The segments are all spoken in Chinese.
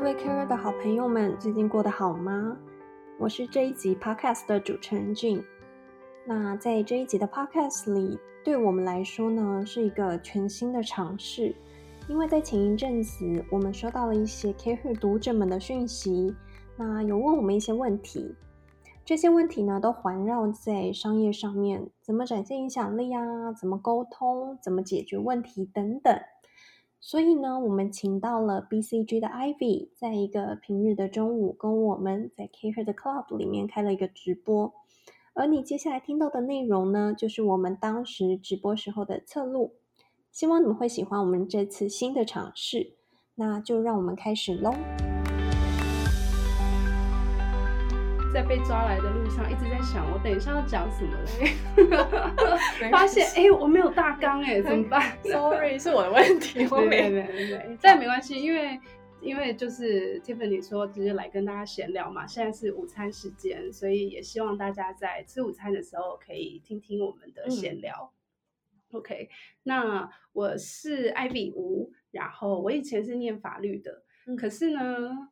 各位 Care 的好朋友们，最近过得好吗？我是这一集 Podcast 的主持人 j n。那在这一集的 Podcast 里，对我们来说呢，是一个全新的尝试，因为在前一阵子，我们收到了一些 Care 读者们的讯息，那有问我们一些问题，这些问题呢，都环绕在商业上面，怎么展现影响力啊，怎么沟通，怎么解决问题等等。所以呢，我们请到了 BCG 的 Ivy，在一个平日的中午，跟我们在 Care 的 Club 里面开了一个直播。而你接下来听到的内容呢，就是我们当时直播时候的侧录。希望你们会喜欢我们这次新的尝试。那就让我们开始喽。在被抓来的路上，一直在想我等一下要讲什么嘞？发现哎，我没有大纲哎，怎么办？Sorry，是我的问题。对对对对，但没关系，因为因为就是 Tiffany 说直接来跟大家闲聊嘛。现在是午餐时间，所以也希望大家在吃午餐的时候可以听听我们的闲聊。OK，那我是艾比吴，然后我以前是念法律的，可是呢。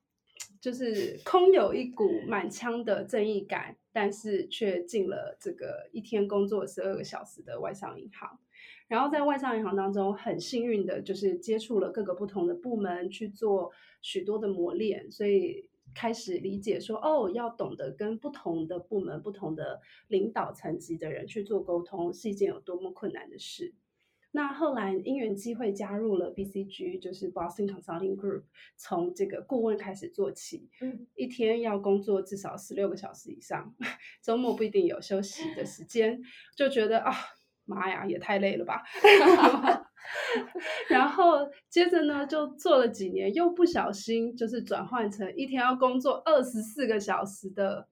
就是空有一股满腔的正义感，但是却进了这个一天工作十二个小时的外商银行。然后在外商银行当中，很幸运的就是接触了各个不同的部门，去做许多的磨练，所以开始理解说，哦，要懂得跟不同的部门、不同的领导层级的人去做沟通，是一件有多么困难的事。那后来因缘机会加入了 BCG，就是 Boston Consulting Group，从这个顾问开始做起，嗯，一天要工作至少十六个小时以上，周末不一定有休息的时间，就觉得啊，妈呀，也太累了吧。然后接着呢，就做了几年，又不小心就是转换成一天要工作二十四个小时的。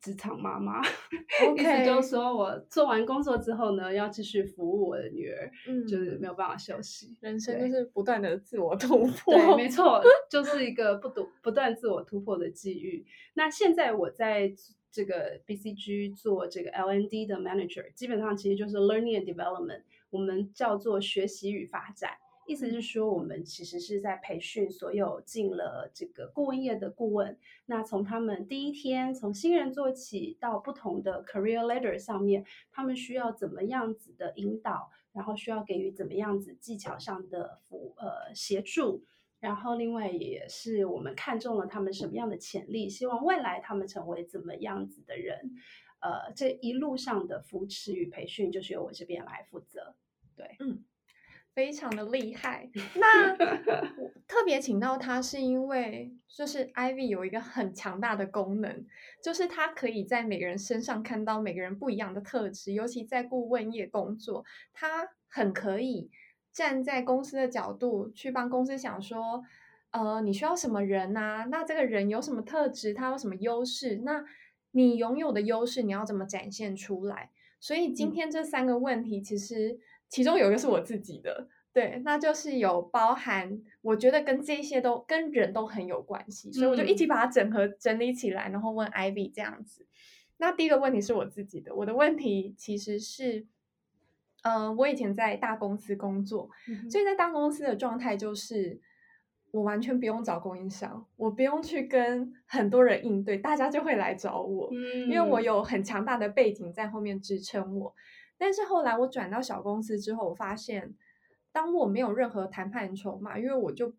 职场妈妈，意思就是说我做完工作之后呢，要继续服务我的女儿，嗯，就是没有办法休息，人生就是不断的自我突破，对，没错，就是一个不独不断自我突破的机遇。那现在我在这个 BCG 做这个 LND 的 manager，基本上其实就是 learning and development，我们叫做学习与发展。意思是说，我们其实是在培训所有进了这个顾问业的顾问。那从他们第一天从新人做起，到不同的 career ladder 上面，他们需要怎么样子的引导，然后需要给予怎么样子技巧上的辅呃协助。然后另外也是我们看中了他们什么样的潜力，希望未来他们成为怎么样子的人。呃，这一路上的扶持与培训，就是由我这边来负责。对，嗯。非常的厉害。那特别请到他，是因为就是 Ivy 有一个很强大的功能，就是他可以在每个人身上看到每个人不一样的特质。尤其在顾问业工作，他很可以站在公司的角度去帮公司想说，呃，你需要什么人呐？那这个人有什么特质？他有什么优势？那你拥有的优势，你要怎么展现出来？所以今天这三个问题，其实。其中有一个是我自己的，对，那就是有包含，我觉得跟这些都跟人都很有关系，所以我就一起把它整合整理起来，然后问 Ivy 这样子。那第一个问题是我自己的，我的问题其实是，呃，我以前在大公司工作，所以在大公司的状态就是，我完全不用找供应商，我不用去跟很多人应对，大家就会来找我，因为我有很强大的背景在后面支撑我。但是后来我转到小公司之后，我发现，当我没有任何谈判筹码，因为我就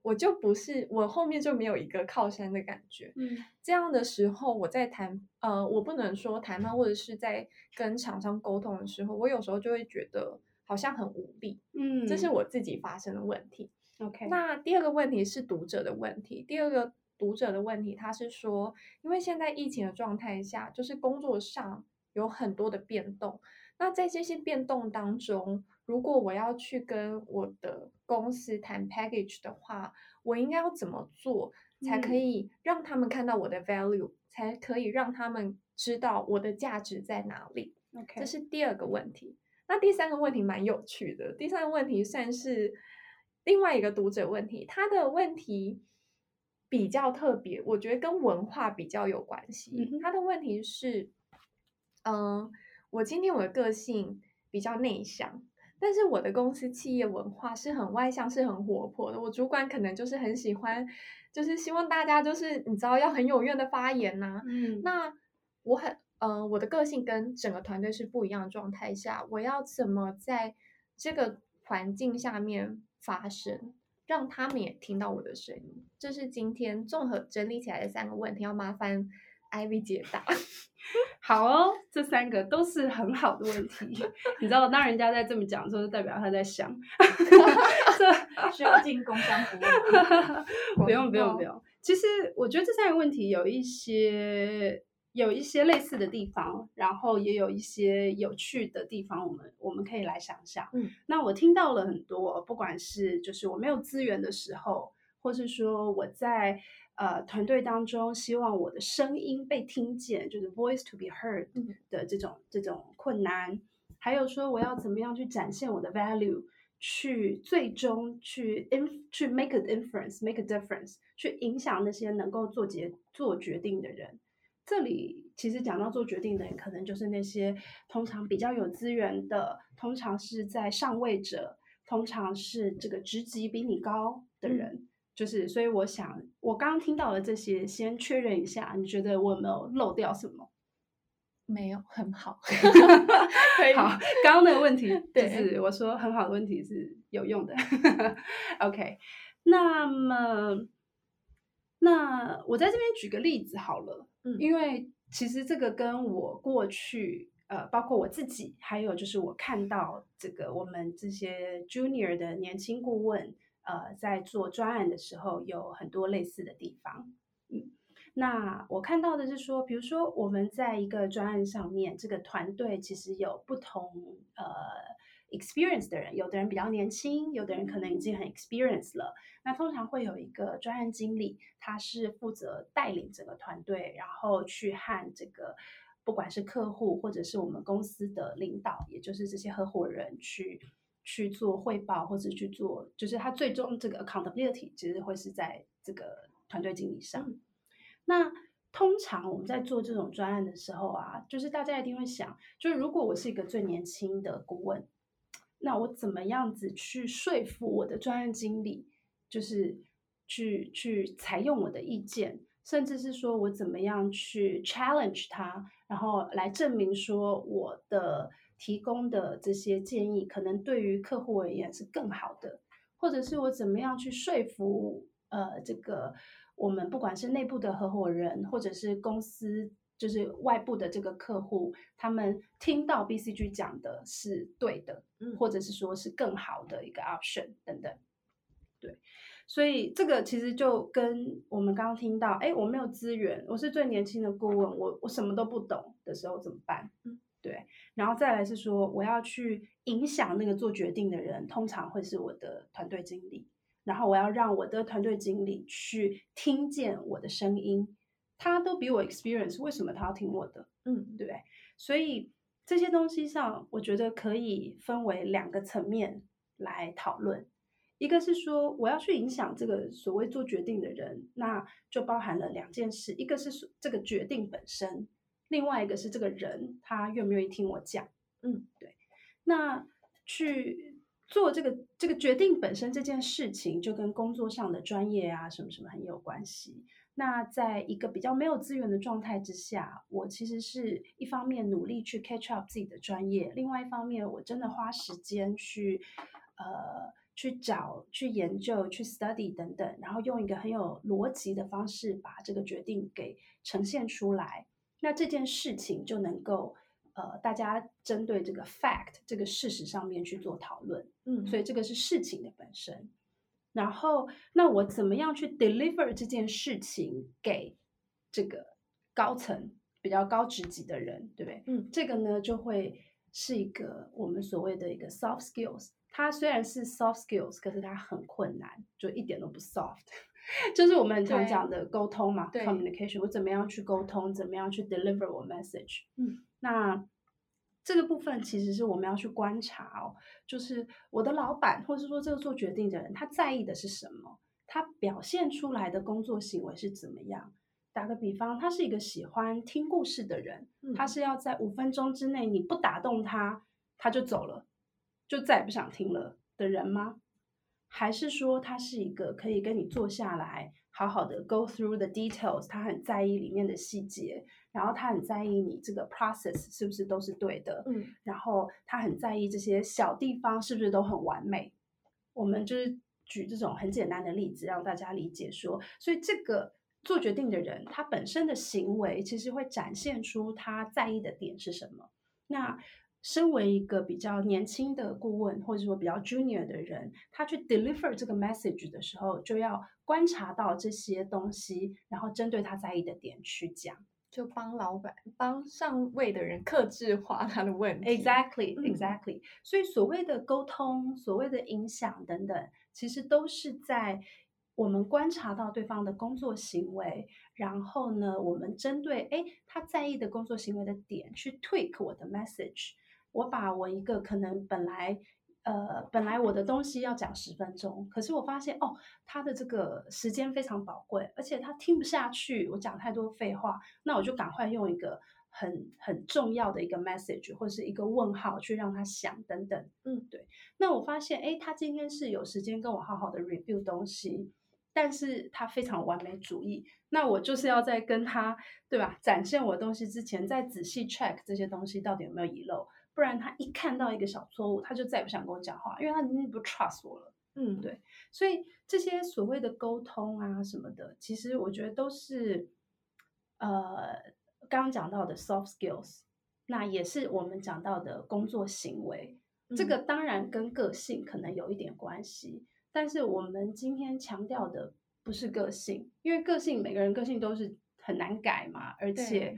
我就不是我后面就没有一个靠山的感觉。嗯，这样的时候，我在谈呃，我不能说谈判或者是在跟厂商沟通的时候，我有时候就会觉得好像很无力。嗯，这是我自己发生的问题。OK，那第二个问题是读者的问题。第二个读者的问题，他是说，因为现在疫情的状态下，就是工作上有很多的变动。那在这些变动当中，如果我要去跟我的公司谈 package 的话，我应该要怎么做才可以让他们看到我的 value，才可以让他们知道我的价值在哪里？OK，这是第二个问题。那第三个问题蛮有趣的，第三个问题算是另外一个读者问题，他的问题比较特别，我觉得跟文化比较有关系。他的问题是，嗯。我今天我的个性比较内向，但是我的公司企业文化是很外向，是很活泼的。我主管可能就是很喜欢，就是希望大家就是你知道要很踊跃的发言呐、嗯，那我很呃，我的个性跟整个团队是不一样的状态下，我要怎么在这个环境下面发声，让他们也听到我的声音？这是今天综合整理起来的三个问题，要麻烦 Ivy 解答。好哦，这三个都是很好的问题。你知道，当人家在这么讲的时候，就代表他在想。这需要进工商服务吗。不用不用不用。其实我觉得这三个问题有一些有一些类似的地方，然后也有一些有趣的地方，我们我们可以来想想。嗯，那我听到了很多，不管是就是我没有资源的时候，或是说我在呃团队当中希望我的声音被听见，就是 voice to be heard 嗯的这种这种困难，还有说我要怎么样去展现我的 value。去最终去 in 去 make an inference，make a difference，去影响那些能够做决做决定的人。这里其实讲到做决定的人，可能就是那些通常比较有资源的，通常是在上位者，通常是这个职级比你高的人。就是，所以我想，我刚刚听到的这些，先确认一下，你觉得我有没有漏掉什么？没有很好，可以好，刚刚那个问题就是我说很好的问题是有用的。OK，那么那我在这边举个例子好了，嗯因为其实这个跟我过去呃，包括我自己，还有就是我看到这个我们这些 junior 的年轻顾问，呃，在做专案的时候有很多类似的地方。嗯，那我看到的是说，比如说我们在一个专案上面，这个团队其实有不同呃 experience 的人，有的人比较年轻，有的人可能已经很 experience 了。那通常会有一个专案经理，他是负责带领整个团队，然后去和这个不管是客户或者是我们公司的领导，也就是这些合伙人去去做汇报，或者去做，就是他最终这个 accountability 其实会是在这个团队经理上。那通常我们在做这种专案的时候啊，就是大家一定会想，就是如果我是一个最年轻的顾问，那我怎么样子去说服我的专案经理，就是去去采用我的意见，甚至是说我怎么样去 challenge 他，然后来证明说我的提供的这些建议可能对于客户而言是更好的，或者是我怎么样去说服呃这个我们不管是内部的合伙人，或者是公司。就是外部的这个客户，他们听到 BCG 讲的是对的，嗯或者是说是更好的一个 option 等等。对，所以这个其实就跟我们刚刚听到，哎，我没有资源，我是最年轻的顾问，我我什么都不懂的时候怎么办？嗯，对。然后再来是说，我要去影响那个做决定的人，通常会是我的团队经理，然后我要让我的团队经理去听见我的声音，他都比我 experience，为什么他要听我的？嗯对？所以这些东西上，我觉得可以分为两个层面来讨论。一个是说我要去影响这个所谓做决定的人，那就包含了两件事，一个是说这个决定本身，另外一个是这个人他愿不愿意听我讲。嗯，对。那去做这个这个决定本身这件事情，就跟工作上的专业啊什么什么很有关系。那在一个比较没有资源的状态之下，我其实是一方面努力去 catch up 自己的专业，另外一方面我真的花时间去呃去找、去研究、去 study 等等，然后用一个很有逻辑的方式把这个决定给呈现出来。那这件事情就能够呃大家针对这个 fact 这个事实上面去做讨论。嗯，所以这个是事情的本身。然后，那我怎么样去 deliver 这件事情给这个高层比较高职级的人，对不对？嗯这个呢就会是一个我们所谓的一个 soft skills。它虽然是 soft skills，可是它很困难，就一点都不 soft。就是我们很常讲的沟通嘛，communication，我怎么样去沟通，怎么样去 deliver 我 message。嗯，那这个部分其实是我们要去观察哦，就是我的老板，或是说这个做决定的人，他在意的是什么？他表现出来的工作行为是怎么样？打个比方，他是一个喜欢听故事的人，嗯他是要在五分钟之内你不打动他，他就走了。就再也不想听了的人吗？还是说他是一个可以跟你坐下来，好好的 go through the details，他很在意里面的细节，然后他很在意你这个 process 是不是都是对的，嗯，然后他很在意这些小地方是不是都很完美。我们就是举这种很简单的例子，让大家理解说，所以这个做决定的人，他本身的行为其实会展现出他在意的点是什么。那身为一个比较年轻的顾问，或者说比较 junior 的人，他去 deliver 这个 message 的时候，就要观察到这些东西，然后针对他在意的点去讲。就帮老板、帮上位的人克制化他的问题。Exactly, 嗯 exactly、所以所谓的沟通、所谓的影响等等，其实都是在我们观察到对方的工作行为，然后呢，我们针对哎他在意的工作行为的点去 tweak 我的 message。我把我一个可能本来呃本来我的东西要讲十分钟，可是我发现哦，他的这个时间非常宝贵，而且他听不下去我讲太多废话，那我就赶快用一个很很重要的一个 message 或是一个问号去让他想等等。嗯，对。那我发现，哎，他今天是有时间跟我好好的 review 东西，但是他非常完美主义。那我就是要在跟他对吧展现我东西之前，再仔细 check 这些东西到底有没有遗漏，不然他一看到一个小错误，他就再也不想跟我讲话，因为他已经不 trust 我了。嗯，对所以这些所谓的沟通啊什么的，其实我觉得都是呃刚刚讲到的 soft skills，那也是我们讲到的工作行为。这嗯个当然跟个性可能有一点关系，但是我们今天强调的不是个性，因为个性每个人个性都是很难改嘛，而且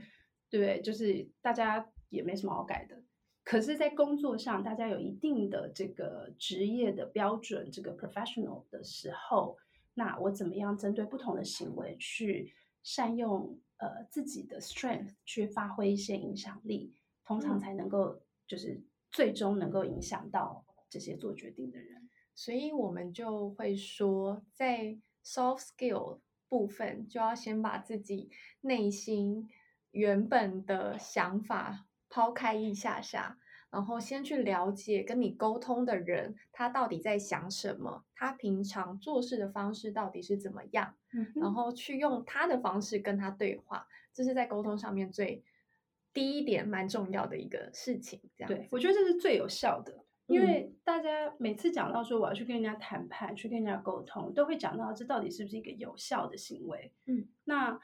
对，就是大家也没什么好改的。可是，在工作上，大家有一定的这个职业的标准，这个 professional 的时候，那我怎么样针对不同的行为去善用呃自己的 strength 去发挥一些影响力，通常嗯才能够就是最终能够影响到这些做决定的人。所以我们就会说，在 soft skill 部分，就要先把自己内心原本的想法抛开一下下，然后先去了解跟你沟通的人，他到底在想什么，他平常做事的方式到底是怎么样，然后去用他的方式跟他对话，这是在沟通上面最第一点蛮重要的一个事情。这样对，我觉得这是最有效的，因嗯为大家每次讲到说我要去跟人家谈判，去跟人家沟通，都会讲到这到底是不是一个有效的行为。嗯，那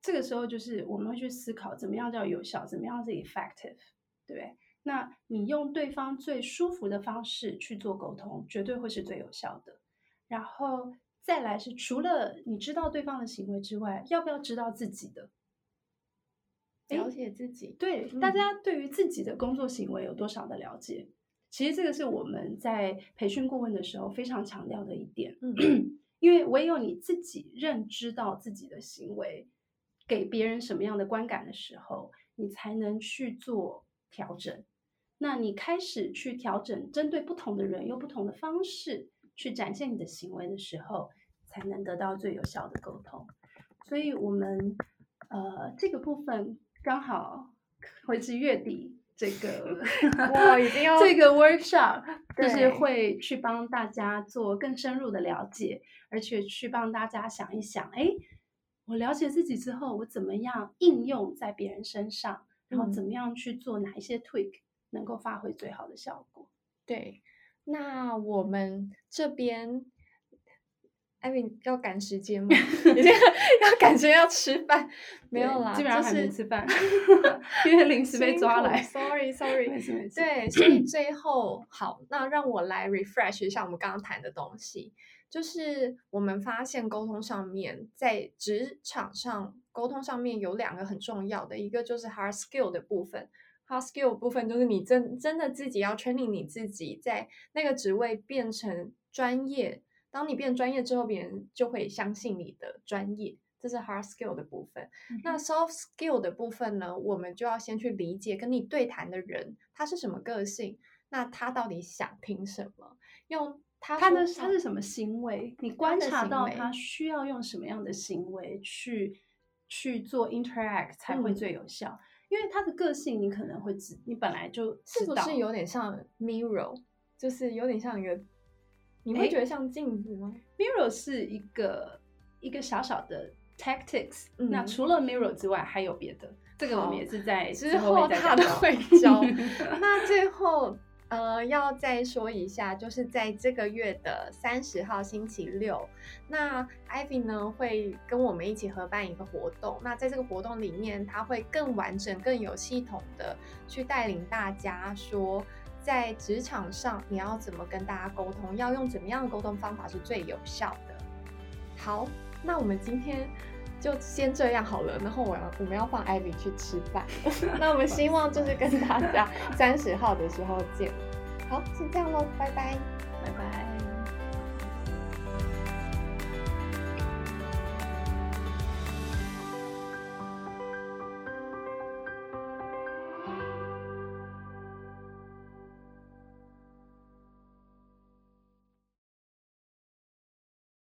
这个时候就是我们会去思考，怎么样叫有效，怎么样是 effective，对不对？那你用对方最舒服的方式去做沟通，绝对会是最有效的。然后再来是，除了你知道对方的行为之外，要不要知道自己的？了解自己，对，嗯大家对于自己的工作行为有多少的了解？其实这个是我们在培训顾问的时候非常强调的一点。嗯 因为唯有你自己认知到自己的行为给别人什么样的观感的时候，你才能去做调整。那你开始去调整，针对不同的人用不同的方式去展现你的行为的时候，才能得到最有效的沟通。所以，我们呃这个部分刚好会是月底这个 哇已经 要这个 workshop 就是对会去帮大家做更深入的了解，而且去帮大家想一想，哎，我了解自己之后，我怎么样应用在别人身上，然后嗯怎么样去做哪一些 tweak 能够发挥最好的效果。对，那我们这边，艾米要赶时间吗？已经 要赶时间要吃饭，没有啦，基本上还没吃饭，因为临时被抓来。Sorry Sorry，没事没事对，所以最后好，那让我来 refresh 一下我们刚刚谈的东西。就是我们发现沟通上面，在职场上沟通上面有两个很重要的，一个就是 hard skill 的部分。hard skill 部分就是你真真的自己要 training 你自己，在那个职位变成专业。当你变专业之后，别人就会相信你的专业，这是 hard skill 的部分。那 soft skill 的部分呢，我们就要先去理解跟你对谈的人他是什么个性，那他到底想听什么，用他他的说他是什么行为？你观察到他需要用什么样的行为去去做 interact 才会嗯最有效？因为他的个性你可能会知，你本来就是知不道是有点像 mirror？就是有点像一个，你会觉得像镜子吗？Mirror 是一个一个小小的 tactics，、嗯那除了 Mirror 之外，还有别的。这个我们也是在之后他都会教。那最后呃，要再说一下，就是在这个月的三十号星期六，那 Ivy 呢会跟我们一起合办一个活动。那在这个活动里面，他会更完整、更有系统的去带领大家说。在职场上，你要怎么跟大家沟通？要用怎么样的沟通方法是最有效的？好，那我们今天就先这样好了。然后我要我们要放艾比去吃饭。那我们希望就是跟大家三十号的时候见。好，先这样喽，拜拜。拜拜。